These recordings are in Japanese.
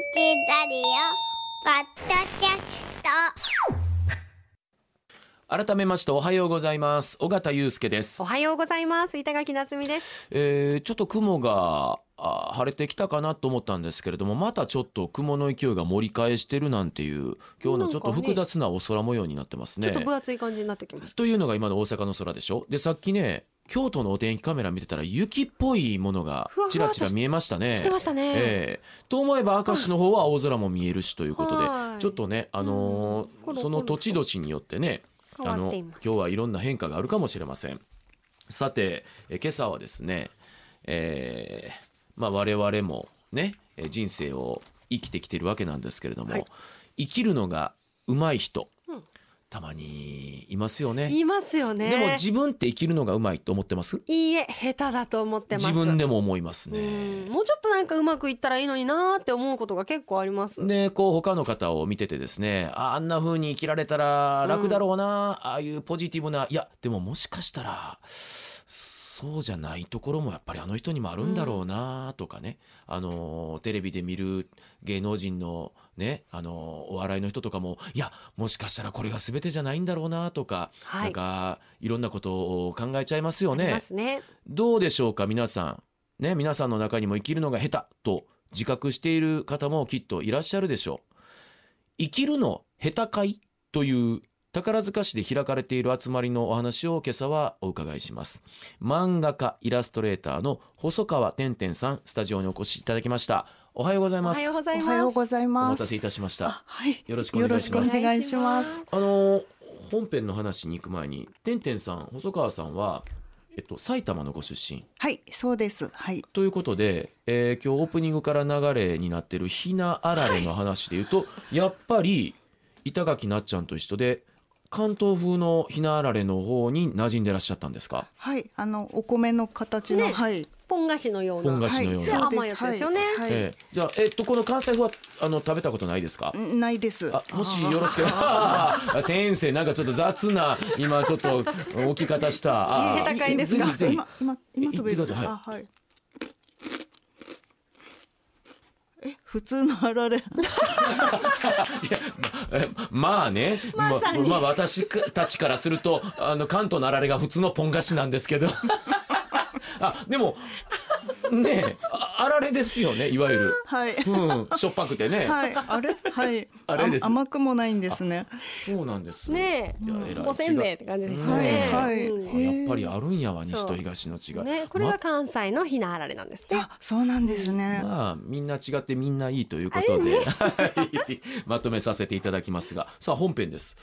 ラリオポッドキャスト。改めましておはようございます。尾形祐介です。お、はようございます。板垣夏美です。えー、ちょっと雲があ晴れてきたかなと思ったんですけれどもまたちょっと雲の勢いが盛り返してるなんていう今日のちょっと複雑なお空模様になってますね。ちょっと分厚い感じになってきました。というのが今の大阪の空でしょ？でさっきね京都のお天気カメラ見てたら雪っぽいものがちらちら見えましたね。してましたね、ええ。と思えば明石の方は青空も見えるしということで、はい。ちょっとね、あのーその土地土地によってね変あの今日はいろんな変化があるかもしれません。さてえ今朝はですね、えーまあ、我々もねえ人生を生きてきてるわけなんですけれども、はい。生きるのが上手い人、うんたまにいますよね。いますよね。でも自分って生きるのが上手いと思ってます？いいえ下手だと思ってます。自分でも思いますうねん。もうちょっとなんかうまくいったらいいのになーって思うことが結構あります。でこう他の方を見ててですねああんな風に生きられたら楽だろうな、ああいうポジティブないやでももしかしたらそうじゃないところもやっぱりあの人にもあるんだろうなとかね、あのテレビで見る芸能人のねあのお笑いの人とかもいやもしかしたらこれが全てじゃないんだろうなとか、はい。なんかいろんなことを考えちゃいますよね。ね。どうでしょうか皆さん。ね皆さんの中にも生きるのが下手と自覚している方もきっといらっしゃるでしょう。生きるの下手会という宝塚市で開かれている集まりのお話を今朝はお伺いします漫画家イラストレーターの細川てんてんさんスタジオにお越しいただきましたおはようございおますはようございおはようますございおます。待たせいたしましたあ、はい。よろしくお願いしますよろしくお願いします。あの本編の話に行く前にてんてんさん細川さんはえっと埼玉のご出身はい、そうです。はい。ということで、えー今日オープニングから流れになってるひなあられの話で言うと、やっぱり板垣なっちゃんと一緒で関東風のひなあられの方に馴染んでらっしゃったんですか？はい、あのお米の形の、ねはい。ポン菓子のような。ポン菓子のような。はい、甘いやつですよね。はい。えーじゃあ、えっとこの関西風はあの食べたことないですか？んないです。あもしよろしければ。あ 先生なんかちょっと雑な今ちょっと置き方した。あ下手かいですかぜひぜひ。今今今食べる？言ってください。あ、はい。え、普通のあられ。えまあね、ままさに。まあ私たちからするとあの関東のあられが普通のポン菓子なんですけど。あでもねえああられですよねいわゆる、はい。うん、しょっぱくてね、はい、あれ、はい。あれです。甘くもないんですね。そうなんです。ねいやえらい。えおせんべいって感じですよはいねはい。やっぱりあるんやわ西と東の違い、ねこれが関西のひなあられなんですねあ、そうなんですね。まあみんな違ってみんないいということで、はい。まとめさせていただきますが。さあ本編です、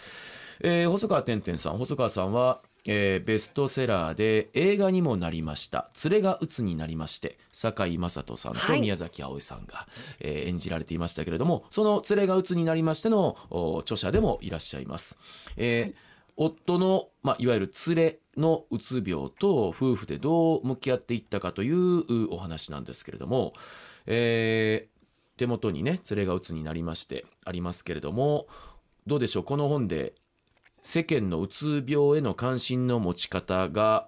えー細川てんてんさん。細川さんは、えーベストセラーで映画にもなりました「連れが鬱になりまして」堺雅人さんとはい。宮崎あおいさんが、えー演じられていましたけれどもその「連れが鬱になりましての」お著者でもいらっしゃいます。えー夫の、まあ、いわゆる連れのうつ病と夫婦でどう向き合っていったかといううお話なんですけれども、えー手元にね連れがうつになりましてありますけれどもどうでしょう？この本で世間のうつ病への関心の持ち方が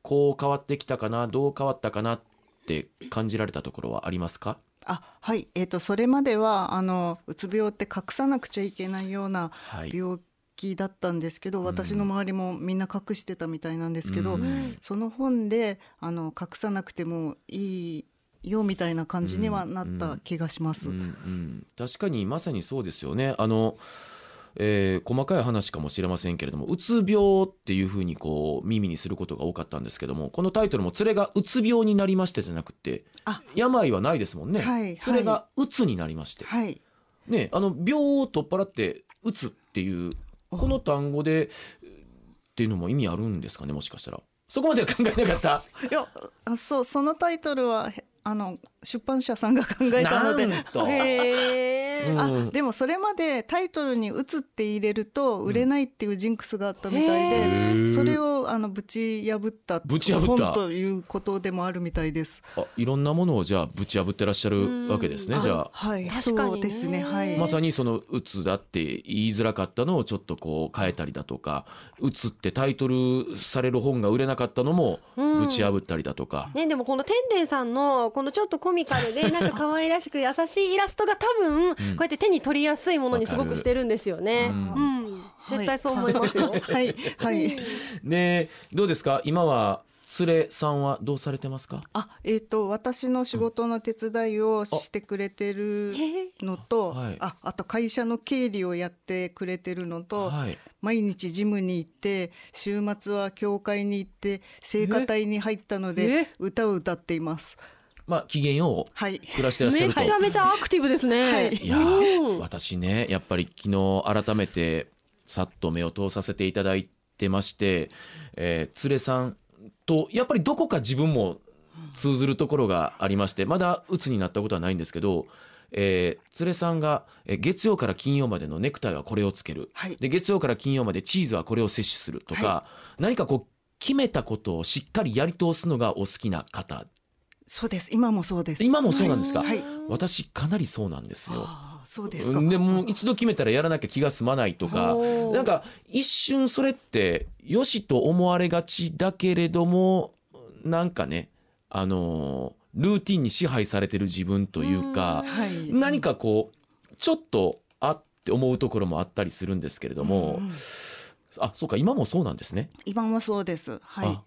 こう変わってきたかなどう変わったかなって感じられたところはありますか？あ、はい。えっ、とそれまではあのうつ病って隠さなくちゃいけないようなはい病気だったんですけど、うん私の周りもみんな隠してたみたいなんですけど、うんその本であの隠さなくてもいいよみたいな感じにはなった気がします。うんうん、確かにまさにそうですよね。あのえー細かい話かもしれませんけれどもうつ病っていうふうにこう耳にすることが多かったんですけどもこのタイトルも「連れがうつ病になりまして」じゃなくてあ。病はないですもんね。はいそれがうつになりまして、はい。ね、あの病を取っ払ってうつっていうこの単語でっていうのも意味あるんですかねもしかしたら。そこまでは考えなかった。いや、あそうそのタイトルはへあの出版社さんが考えたので、なんと。へうん。あでもそれまでタイトルに「打つ」って入れると売れないっていうジンクスがあったみたいで、へー。それをあのぶち破ったぶち破った。本ということでもあるみたいです。あいろんなものをじゃあぶち破ってらっしゃるわけですねうんじゃあ。はい、確かにね。そうですね。はい。まさにその「打つ」だって言いづらかったのをちょっとこう変えたりだとか「打つ」ってタイトルされる本が売れなかったのもうん。ぶち破ったりだとか、ね、でもこのてんてんさんのこのちょっとコミカルで なんか可愛らしく優しいイラストが多分こうやって手に取りやすいものにすごくしてるんですよね。ううん、絶対そう思いますよ。はい。はい。でどうですか？今は連れさんはどうされてますか？あ、えっ、と私の仕事の手伝いをしてくれてるのと、はい。あ、あと会社の経理をやってくれてるのと、はい。毎日ジムに行って週末は教会に行って聖歌隊に入ったのえ？で歌を歌っています。まあ機嫌ようはい。暮らしてらっしゃると。めちゃめちゃアクティブですね。はい。いやー私ねやっぱり昨日改めてさっと目を通させていただいてまして、えー、連れさんとやっぱりどこか自分も通ずるところがありましてまだ鬱になったことはないんですけど、えー、連れさんがえー月曜から金曜までのネクタイはこれをつける、はい。で月曜から金曜までチーズはこれを摂取するとか、何かこう決めたことをしっかりやり通すのがお好きな方そうです。今もそうです。今もそうなんですか、はい。私かなりそうなんですよ。そうですか。でもう一度決めたらやらなきゃ気が済まないとかなんか一瞬それってよしと思われがちだけれどもなんかねあのールーティンに支配されてる自分というかはい。何かこうちょっとあって思うところもあったりするんですけれどもうんあそうか今もそうなんですね。今もそうです。はいあ。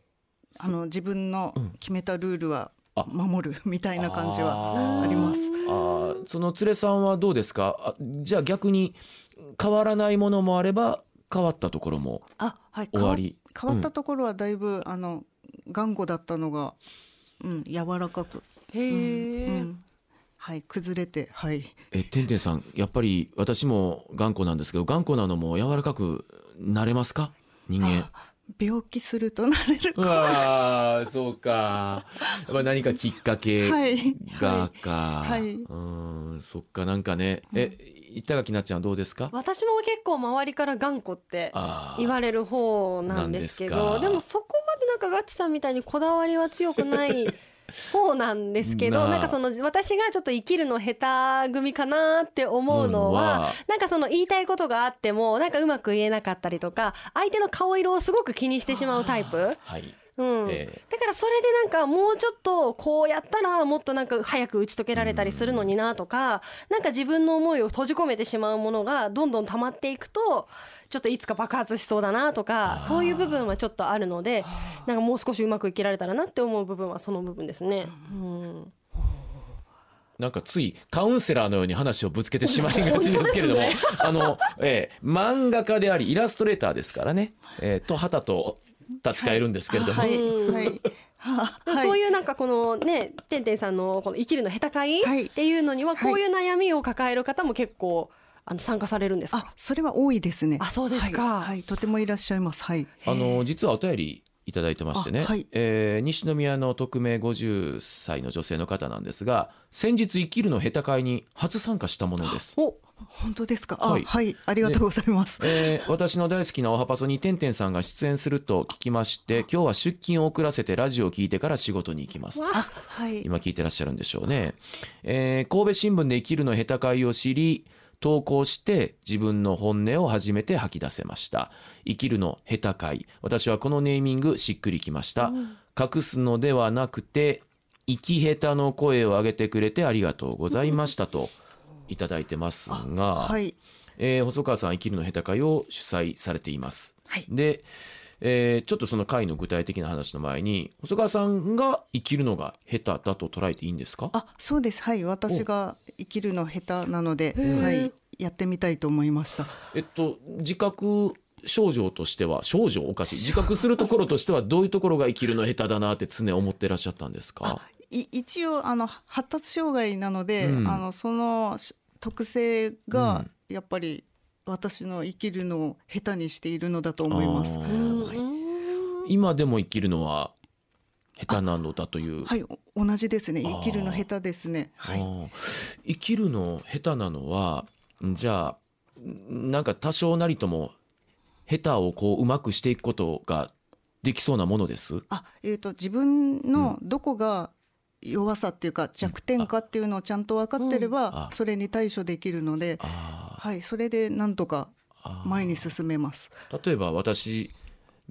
あの自分のうん決めたルールはあ守る みたいな感じはあります。あー。その連れさんはどうですか？あじゃあ逆に変わらないものもあれば変わったところもあ、はい。終わり。変わったところはだいぶ、あの頑固だったのが、うん、柔らかく、へうえ。ん、はい、崩れて、はい。えてんてんさんやっぱり私も頑固なんですけど頑固なのも柔らかくなれますか？人間。あ病気するとなれるうわーそうか。やっぱ何かきっかけはい。がか、はい。うんそっかなんかね。え板垣なっちゃんはどうですか？私も結構周りから頑固って言われる方なんですけどでもそこまでなんかガッチさんみたいにこだわりは強くない方なんですけどなんかその私がちょっと生きるの下手組かなって思うのはなんかその言いたいことがあってもなんかうまく言えなかったりとか相手の顔色をすごく気にしてしまうタイプ。はい。うん。え。だからそれでなんかもうちょっとこうやったらもっとなんか早く打ち解けられたりするのになとかなんか自分の思いを閉じ込めてしまうものがどんどん溜まっていくとちょっといつか爆発しそうだなとかそういう部分はちょっとあるのでなんかもう少しうまく生きられたらなって思う部分はその部分ですね。うん。なんかついカウンセラーのように話をぶつけてしまいがちですけれども、本あの、えー漫画家でありイラストレーターですからね、えーと旗と立ち返るんですけれども、はい、うんはい、は でもそういうなんかこのねてんてんさんのこの生きるの下手会はい。っていうのにははい。こういう悩みを抱える方も結構あの参加されるんですか？あ、それは多いですね。あそうですかはい、はいとてもいらっしゃいます。はい。あの実はお便りいただいてましてね、あはいえー西宮の匿名50歳の女性の方なんですが先日生きるの下手会に初参加したものです。お本当ですか？あ、はいはい、ありがとうございます。えー私の大好きなおはパソにてんてんさんが出演すると聞きまして今日は出勤を遅らせてラジオを聞いてから仕事に行きます。わあ、はい。今聞いてらっしゃるんでしょうね、えー神戸新聞で生きるの下手会を知り投稿して自分の本音を初めて吐き出せました。生きるの下手会私はこのネーミングしっくりきました、隠すのではなくて生き下手の声を上げてくれてありがとうございましたといただいてますが、はい。えー細川さん生きるの下手会を主催されています。はい。で、えーちょっとその会の具体的な話の前に細川さんが生きるのが下手だと捉えていいんですか？あ、そうです。はい、私が生きるの下手なので、ー。はい、やってみたいと思いました。えっと自覚症状としては症状おかしい。自覚するところとしてはどういうところが生きるの下手だなって常思ってらっしゃったんですか？い一応あの発達障害なので、うん。あのそのし特性がうん。やっぱり私の生きるのを下手にしているのだと思います。あ。うー。ん今でも生きるのは下手なのだという、はいお同じですね。生きるの下手ですね。はい。生きるの下手なのはじゃあんなんか多少なりとも下手をこううまくしていくことができそうなものです？あえー、と自分のどこが弱さっていうか弱点かっていうのをちゃんと分かってればそれに対処できるので、あはい、それでなんとか前に進めます。例えば私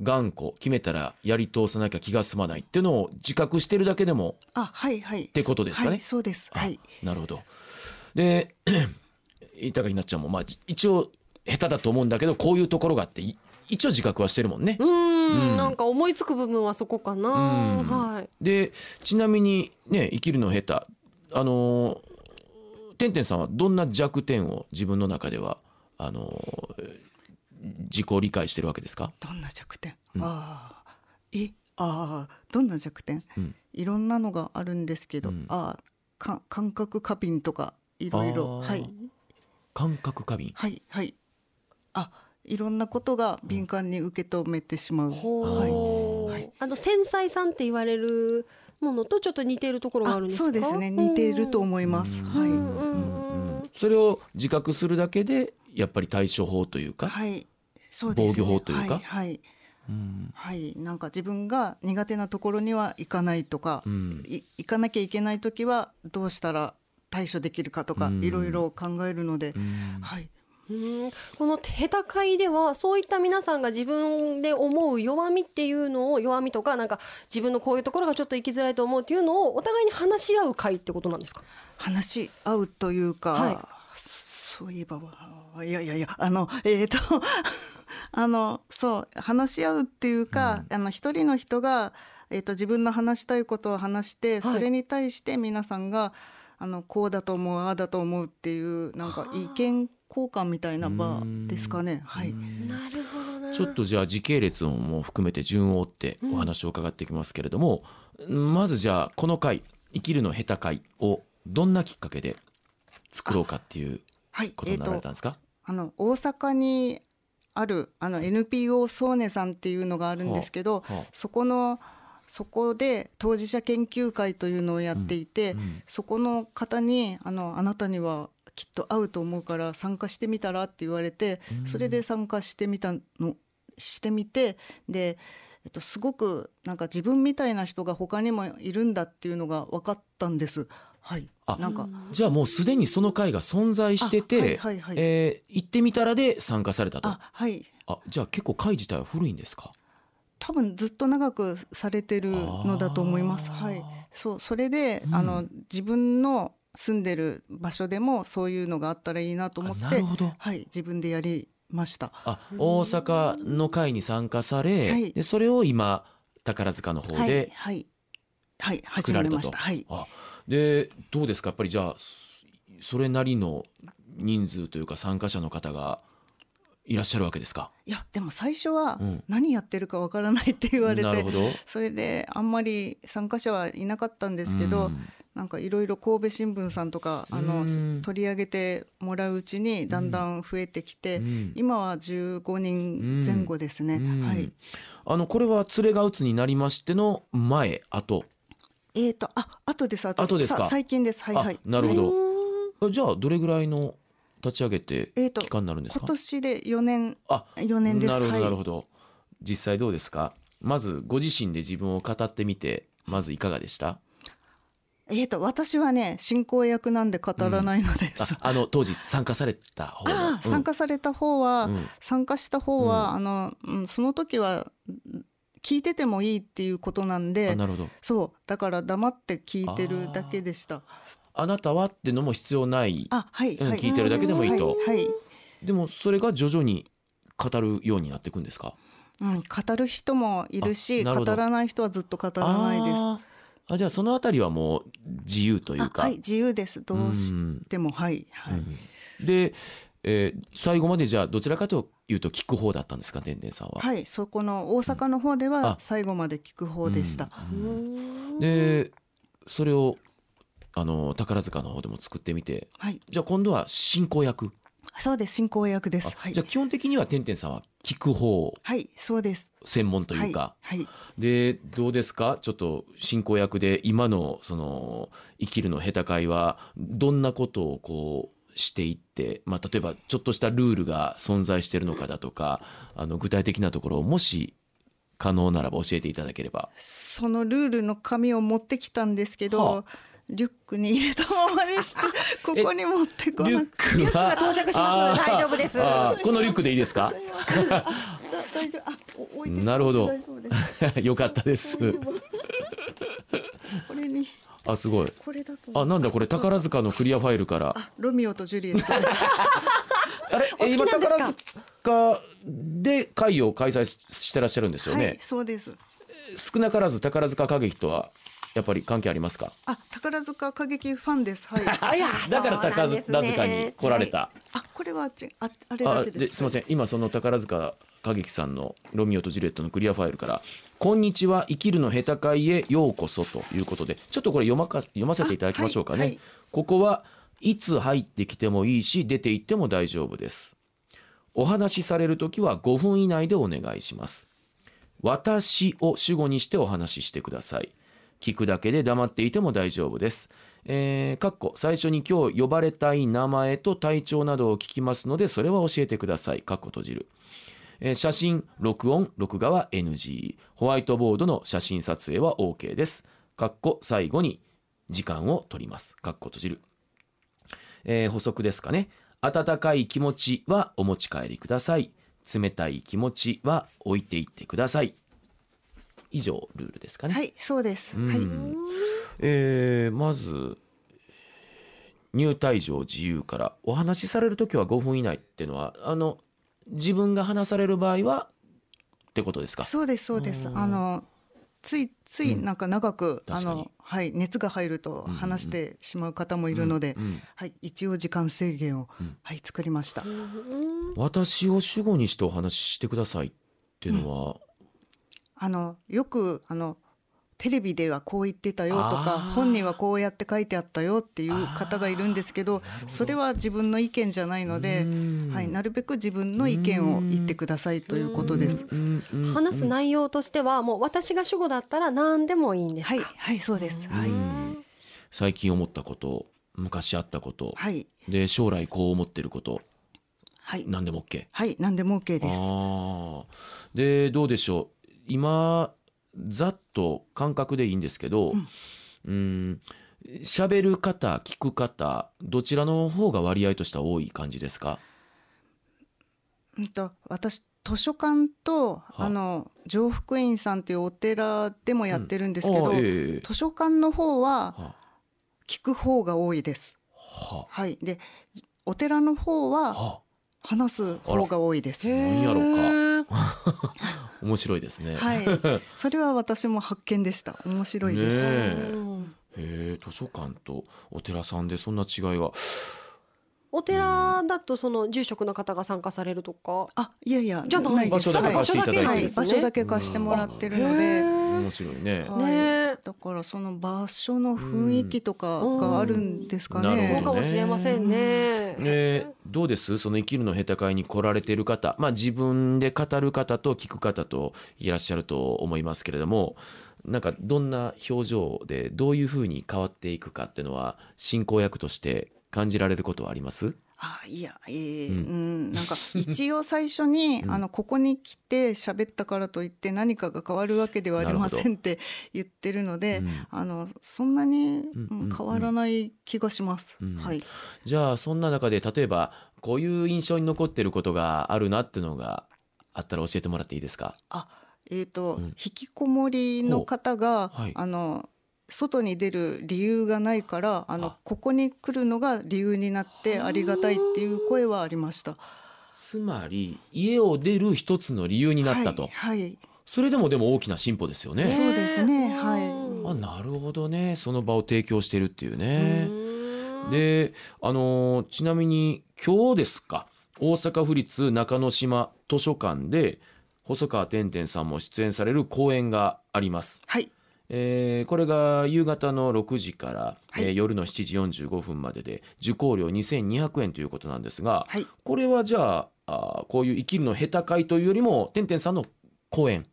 頑固決めたらやり通さなきゃ気が済まないっていうのを自覚してるだけでもあはいはい。ってことですかねはい、そうです。あはい。なるほどで 板垣なっちゃんもまあじ一応下手だと思うんだけどこういうところがあってい一応自覚はしてるもんねう。ーんうんなんか思いつく部分はそこかな、うんはいでちなみにね生きるの下手あのーてんてんさんはどんな弱点を自分の中ではあのー自己理解してるわけですか？どんな弱点？うん。ああえああどんな弱点？うん。いろんなのがあるんですけど、うん。ああか感覚過敏とかいろいろ。はい。感覚過敏？はいはい。あいろんなことが敏感に受け止めてしまう。ほう、はい。あの繊細さんって言われるものとちょっと似ているところがあるんあですか？そうですね。似ていると思います。うん。はい。それを自覚するだけでやっぱり対処法というか、はい。そうですね。防御法というか？はい、はい、うん。はい。なんか自分が苦手なところには行かないとか、うん。い行かなきゃいけない時はどうしたら対処できるかとか、うん。いろいろ考えるので、うん。はい。うん。この下手会ではそういった皆さんが自分で思う弱みっていうのを弱みとかなんか自分のこういうところがちょっと生きづらいと思うっていうのをお互いに話し合う会ってことなんですか？話し合うというか、はい。そういえばいやいやいやあの えっ、とあのそう話し合うっていうか、あの一人の人が、えー、と自分の話したいことを話して、はい。それに対して皆さんがあのこうだと思うああだと思うっていうなんか意見交換みたいな場ですかね。はい、なるほどな。ちょっとじゃあ時系列も含めて順を追ってお話を伺っていきますけれども、まずじゃあこの回「生きるの下手回」をどんなきっかけで作ろうかっていうはい。ことになられたんですか、あの大阪にあるあの NPO ソーネさんっていうのがあるんですけど、そこのそこで当事者研究会というのをやっていて、うんうんそこの方にあの「あなたにはきっと合うと思うから参加してみたら?」って言われて、それで参加してみたのしてみてで、えっと、すごくなんか自分みたいな人が他にもいるんだっていうのが分かったんです。はい、あなんか。じゃあもうすでにその会が存在してて、あはいはいはい。えー行ってみたらで参加されたと。あはい。あじゃあ結構会自体は古いんですか？多分ずっと長くされてるのだと思います。はい、そうそれで、うん。あの自分の住んでる場所でもそういうのがあったらいいなと思ってあなるほど。はい、自分でやりました。あ大阪の会に参加され、はい。でそれを今宝塚の方はいではい。はい。作始。めました。はい。あでどうですか？やっぱりじゃあそそれなりの人数というか参加者の方がいらっしゃるわけですか？いやでも最初はうん。何やってるかわからないって言われて、なるほど。それであんまり参加者はいなかったんですけど、うん。なんかいろいろ神戸新聞さんとかあのうん取り上げてもらううちにだんだん増えてきて、うん。今は15人前後ですね。うん。はい。あのこれは連れが鬱になりましての前後えーとあ後です後後ですか？さ最近です。はいはい。あなるほど。はい。じゃあどれぐらいの立ち上げて期間になるんですか、今年で4年あ4年です。なるほどはいなるほど、実際どうですか？まずご自身で自分を語ってみてまずいかがでした？えーと私はね進行役なんで語らないのです。ああの当時参加された方のああ参加された方は、うん。参加した方は、あの、うん、その時はうん聞いててもいいっていうことなんうんであなるほど。そうだから黙って聞いてるだけでした。あなたはってのも必要ない。あはい、はい。うん聞いてるだけでもいいと。はい、はい。でもそれが徐々に語るようになっていくんですか？うん、語る人もいるし語らない人はずっと語らないです。あじゃあそのあたりはもう自由というか。あはい自由です。どうしても。はいはい、うん。で、えー最後までじゃあどちらかというと聞く方だったんですかでんでんさんは？はいそこの大阪の方であは最後まで聞く方でした、うんでそれをあの宝塚の方でも作ってみてはい。じゃあ今度は進行役？そうです進行役です。あはい。じゃあ基本的にはてんてんさんは聞く方はいそうです。専門というか、はい、はい、でどうですか？ちょっと進行役で今のその生きるの下手会はどんなことをこうしていって、まあ、例えばちょっとしたルールが存在しているのかだとかあの具体的なところをもし可能ならば教えていただければ。そのルールの紙を持ってきたんですけど、はリュックに入れたままにして ここに持ってこリュッなくクは到着しますので大丈夫です。このリュックでいいですか？だ大丈夫。あお置いてなるほど。よかったです。これに。あすごい。これだとあなんだこれ宝塚のクリアファイルから。あロミオとジュリエット あれ？え今宝塚で会を開催してらっしゃるんですよね？はいそうです。少なからず宝塚歌劇とはやっぱり関係ありますか？あ宝塚歌劇ファンです。はい。あやだから宝塚に来られた。あこれはちああれあだけです。ですみません。今その宝塚歌劇さんのロミオとジュレットのクリアファイルから「こんにちは生きるの下手会へようこそ」ということでちょっとこれ読まか読ませていただきましょうかね。あはいはいここはいつ入ってきてもいいし出て行っても大丈夫です。お話しされるときは5分以内でお願いします。私を主語にしてお話ししてください。聞くだけで黙っていても大丈夫です。えー、かっこ最初に今日呼ばれたい名前と体調などを聞きますのでそれは教えてください。かっこ閉じる。えー写真、録音、録画は NG。ホワイトボードの写真撮影は OK です。かっこ最後に時間を取ります。かっこ閉じる。えー補足ですかね。温かい気持ちはお持ち帰りください。冷たい気持ちは置いていってください。以上ルールですかね。はいそうです、うんはいえーまず入退場自由からお話しされる時は5分以内っていうのはあの自分が話される場合はってことですか？そうですそうです。うん。あのついついなんか長く、あ確かに。のはい熱が入ると話してしまう方もいるので、うんうんはい一応時間制限を、うん。はい作りました、私を主語にしてお話ししてくださいっていうのは、あのよくあのテレビではこう言ってたよとか本にはこうやって書いてあったよっていう方がいるんですけどそれは自分の意見じゃないので、うん。はい、なるべく自分の意見を言ってくださいということです。話す内容としてはもう私が主語だったら何でもいいんですか？はい、はい、そうです。はい、うん最近思ったこと昔あったこと、はい、で将来こう思ってること。はい、何でも OK はい、何でも OK です。あー。でどうでしょう。今ざっと感覚でいいんですけどうん。喋る方聞く方どちらの方が割合としては多い感じですか？うんと私図書館とあの上福院さんっていうお寺でもやってるんですけど、あーええ図書館の方はは。聞く方が多いです。は。はい、でお寺の方はは。話す方が多いです。何やろうか 面白いですね。はい、それは私も発見でした。面白いです。へえ図書館とお寺さんでそんな違いがお寺だとその住職の方が参加されるとか？あ、いやいや、じゃないです場所だけ貸していただいてはい、ですね。場所だけ貸してもらってるのへで。ー。面白いね。はいね。えだからその場所の雰囲気とかがあるんですかね。そうかもしれませんね。えーどうです？その生きるの下手会に来られている方、まあ、自分で語る方と聞く方といらっしゃると思いますけれども。なんかどんな表情でどういうふうに変わっていくかっていうのは進行役として感じられることはあります？あいや、えーううんん、なんか一応最初に、うん。あのここに来て喋ったからといって何かが変わるわけではありませんって言ってるので、うん。あのそんなに、うんうん変わらない気がします。うん。はい。じゃあそんな中で例えばこういう印象に残ってることがあるなっていうのがあったら教えてもらっていいですか？あ、えっ、と、うん。引きこもりの方が、はい。あの外に出る理由がないからあのあ。ここに来るのが理由になってありがたいっていう声はありました。つまり家を出る一つの理由になったと、はい、はい。それでもでも大きな進歩ですよね。そうですねはい。あなるほどね。その場を提供してるっていうね。うん。であのーちなみに今日ですか。大阪府立中之島図書館で細川てんてんさんも出演される講演があります。はいえーこれが夕方の6時から、はい。えー夜の7時45分までで受講料2200円ということなんですが、はい。これはじゃああーこういう生きるの下手会というよりもてんてんさんの講演。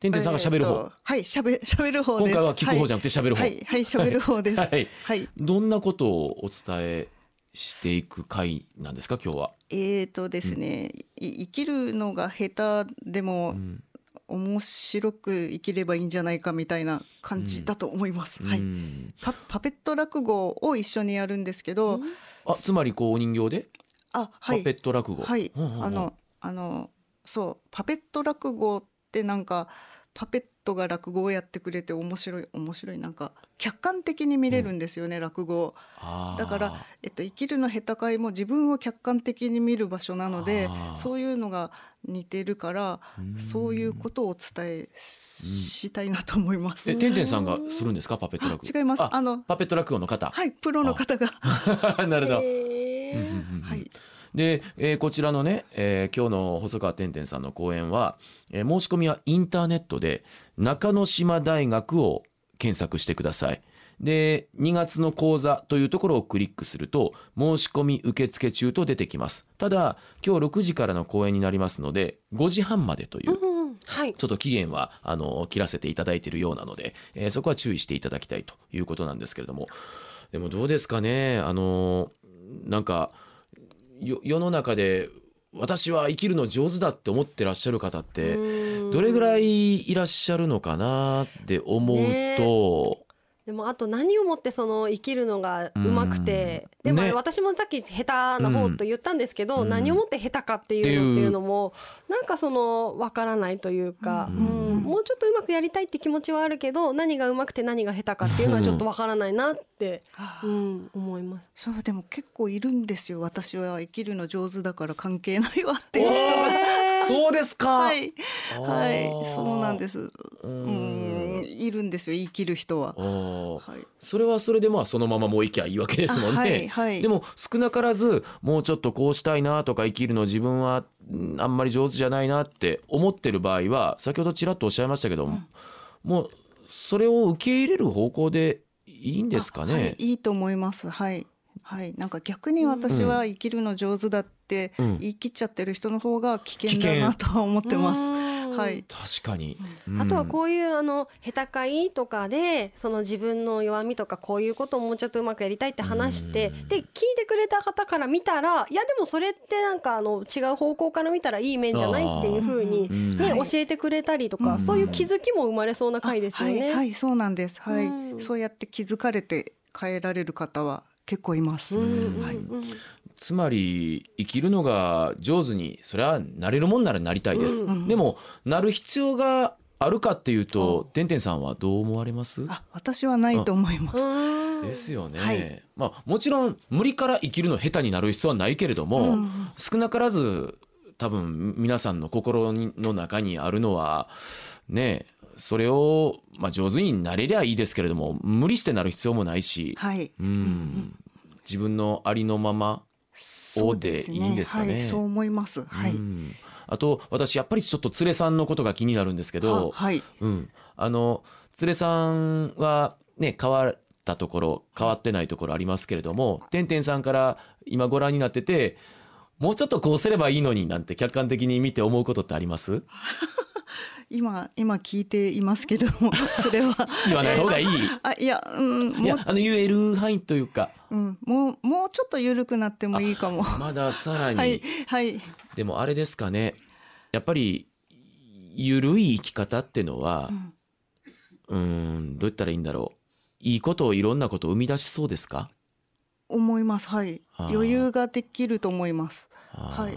てんてんさんが喋る方、えーとはいしゃべしゃべる方です。今回は聞く方じゃなくて喋る方、はいはいしゃべる方です。はい。はい。どんなことをお伝えしていく会なんですか今日は？えーとですね、い生きるのが下手でもうん面白く生きればいいんじゃないかみたいな感じだと思います。はい。うんパパペット落語を一緒にやるんですけど、あつまりこうお人形で？あはいパペット落語。はい、うんうんうんあのあのそうパペット落語ってなんかパペットが落語をやってくれて面白い面白い。なんか客観的に見れるんですよね、落語を。あー。だから、えっと、生きるの下手会も自分を客観的に見る場所なのでそういうのが似てるからうん。そういうことをお伝えしたいなと思います。えてんてんさんがするんですか？パペットあ落語。違います。ああのパペット落語の方。はいプロの方が。なるほど。はいで、えーこちらのね、えー今日の細川てんてんさんの講演は、えー申し込みはインターネットで中之島大学を検索してください。で2月の講座というところをクリックすると申し込み受付中と出てきます。ただ今日6時からの講演になりますので5時半までといううんうんはい。ちょっと期限はあの切らせていただいているようなので、えーそこは注意していただきたいということなんですけれども。でもどうですかね。あのなんかよ世の中で私は生きるの上手だって思ってらっしゃる方ってどれぐらいいらっしゃるのかなって思うと、でもあと何をもってその生きるのがうまくて、うん。ねでも私もさっき下手な方と言ったんですけど、うん。何をもって下手かっていうのっていうのもなんかそのわからないというか、ううん。んもうちょっとうまくやりたいって気持ちはあるけど何がうまくて何が下手かっていうのはちょっとわからないなって、うん、思います。そうでも結構いるんですよ。私は生きるの上手だから関係ないわっていう人が。そうですか、はい、はい。そうなんです。ううんん、いるんですよ、生きる人ははい、それはそれでまあそのままもういきゃいいわけですもんね。はい、はい。でも少なからずもうちょっとこうしたいなとか生きるの自分はうんあんまり上手じゃないなって思ってる場合は先ほどちらっとおっしゃいましたけども、もうそれを受け入れる方向でいいんですかあはいね。、いいと思います。はい。はい、なんか逆に私は生きるの上手だってうん言い切っちゃってる人の方が危険だなとは思ってます。うんはい。確かに、あとはうこういうあの下手会とかでその自分の弱みとかこういうことをもうちょっとうまくやりたいって話してうん。で聞いてくれた方から見たらいやでもそれってなんかあの違う方向から見たらいい面じゃないっていうふうにん。ねはい教えてくれたりとかうん。そういう気づきも生まれそうな回ですよはい、ね。はい、そうなんです。はい、うん。そうやって気づかれて変えられる方は結構います。うん。うんうん。はい。つまり生きるのが上手にそれはなれるもんならなりたいです、うんでもなる必要があるかっていうとてん。てんさんはどう思われます？あ、私はないと思います。うん。ですよね、はい。まあもちろん無理から生きるの下手になる必要はないけれども、うん。少なからず多分皆さんの心にの中にあるのはねそれを、まあ、上手になれりゃいいですけれども無理してなる必要もないし、はい。うん。自分のありのまま、そうでいいんですかねはい、そう思います。はい。うんあと私やっぱりちょっと連れさんのことが気になるんですけど、ははい。うん、あの連れさんはね変わったところ変わってないところありますけれどもてんてんさんから今ご覧になっててもうちょっとこうすればいいのになんて客観的に見て思うことってあります？今今聞いていますけども それは。言わない方がいい。あいやうんもう。いやあの言える範囲というか。うんもうもうちょっと緩くなってもいいかも。まださらに、はいはい。でもあれですかね。やっぱりゆるい生き方ってのはうーんどう言ったらいいんだろう。いいことをいろんなことを生み出しそうですか？思います。はい。余裕ができると思います。はい。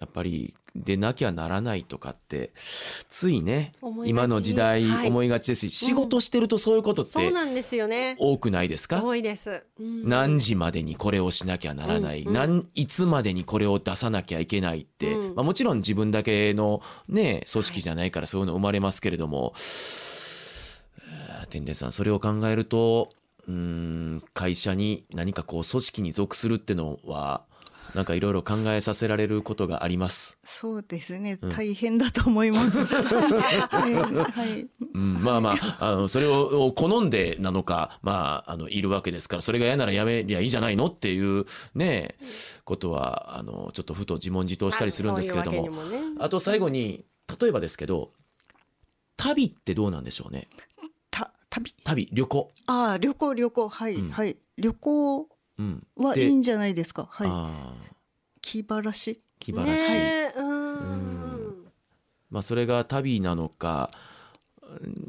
やっぱりでなきゃならないとかってついね今の時代はい。思いがちですし、仕事してるとそういうことってそうなんですよね。多くないですか？多いです。うん。何時までにこれをしなきゃならない、何いつまでにこれを出さなきゃいけないって、うん。まあ、もちろん自分だけのね組織じゃないからそういうの生まれますけれども、あー天然さんそれを考えるとうーん会社に何かこう組織に属するってのはなんかいろいろ考えさせられることがあります。そうですね、うん。大変だと思います。はい、はい、うん、まあまああのそれを好んでなのかまああのいるわけですからそれが嫌ならやめりゃいいじゃないのっていうねことはあのちょっとふと自問自答したりするんですけれども。そういうわけにもね。あと最後に例えばですけど旅ってどうなんでしょうね？た、旅、旅旅行、ああ、旅行、旅行、はい、うん。はい、旅行うん、はいでいんじゃないですか？はい、気晴らし？気晴らし。い、ねえ。ううんんまあ、それが旅なのか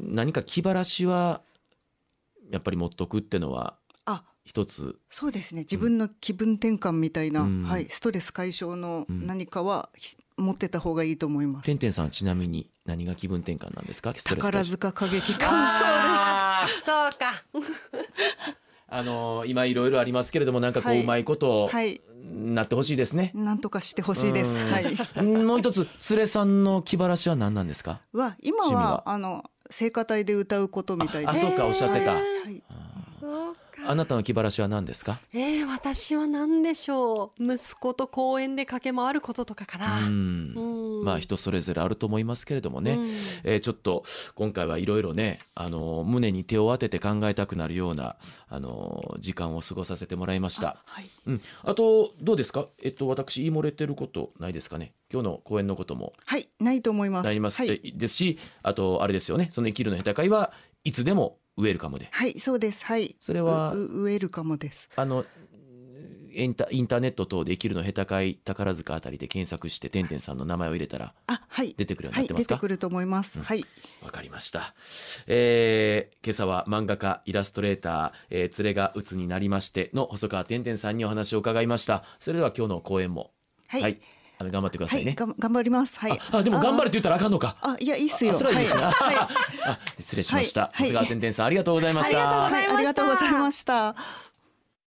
何か気晴らしはやっぱり持っとくってのはあ、一つ。そうですね。自分の気分転換みたいな、うん。はい、ストレス解消のうん。何かは、ひ持ってた方がいいと思います。てん。てんさんちなみに何が気分転換なんですか？ストレス宝解消。塚歌劇鑑賞あー。そうかあのー今いろいろありますけれどもなんかこう、はい。うまいことなってほしいですね。なんとかしてほしいです。うん。はい。う んもう一つ連れさんの気晴らしは何なんですか？は、今はは、あの、聖歌隊で歌うことみたいです。あそうかおっしゃってた、えーはい、そうかあなたの気晴らしは何ですか？えー、私は何でしょう。息子と公園で駆け回ることとかかな。うん。うん。まあ人それぞれあると思いますけれどもね、うん。えーちょっと今回はいろいろね、あのー胸に手を当てて考えたくなるような、あのー時間を過ごさせてもらいました。はい。うん、あとどうですか、えっと、私言い漏れてることないですかね？今日の講演のことも。はい、ないと思います。なります、はい、ですしあとあれですよね。その生きるの下手会はいつでもウェルカムではい、そうです。はい。それはウェルカムです。あのインタインターネット等で生きるの下手会宝塚あたりで検索しててんてんさんの名前を入れたらあ、はい。出てくるようにはい、なってますか、出てくると思います。うんはい。わかりました、えー今朝は漫画家イラストレーター、えー、連れが鬱になりましての細川てんてんさんにお話を伺いましたそれでは今日の講演もはいあの頑張ってくださはいい、ね、がん頑張ります。はい。ああでも頑張れって言ったらあかんのか。あ、いや、いいっすよ。あそれはいいですね、はい。はい。あ失礼しました、はい。長谷川てんてんさんありがとうございました、ありがとうございました。はい、ありがとうございました。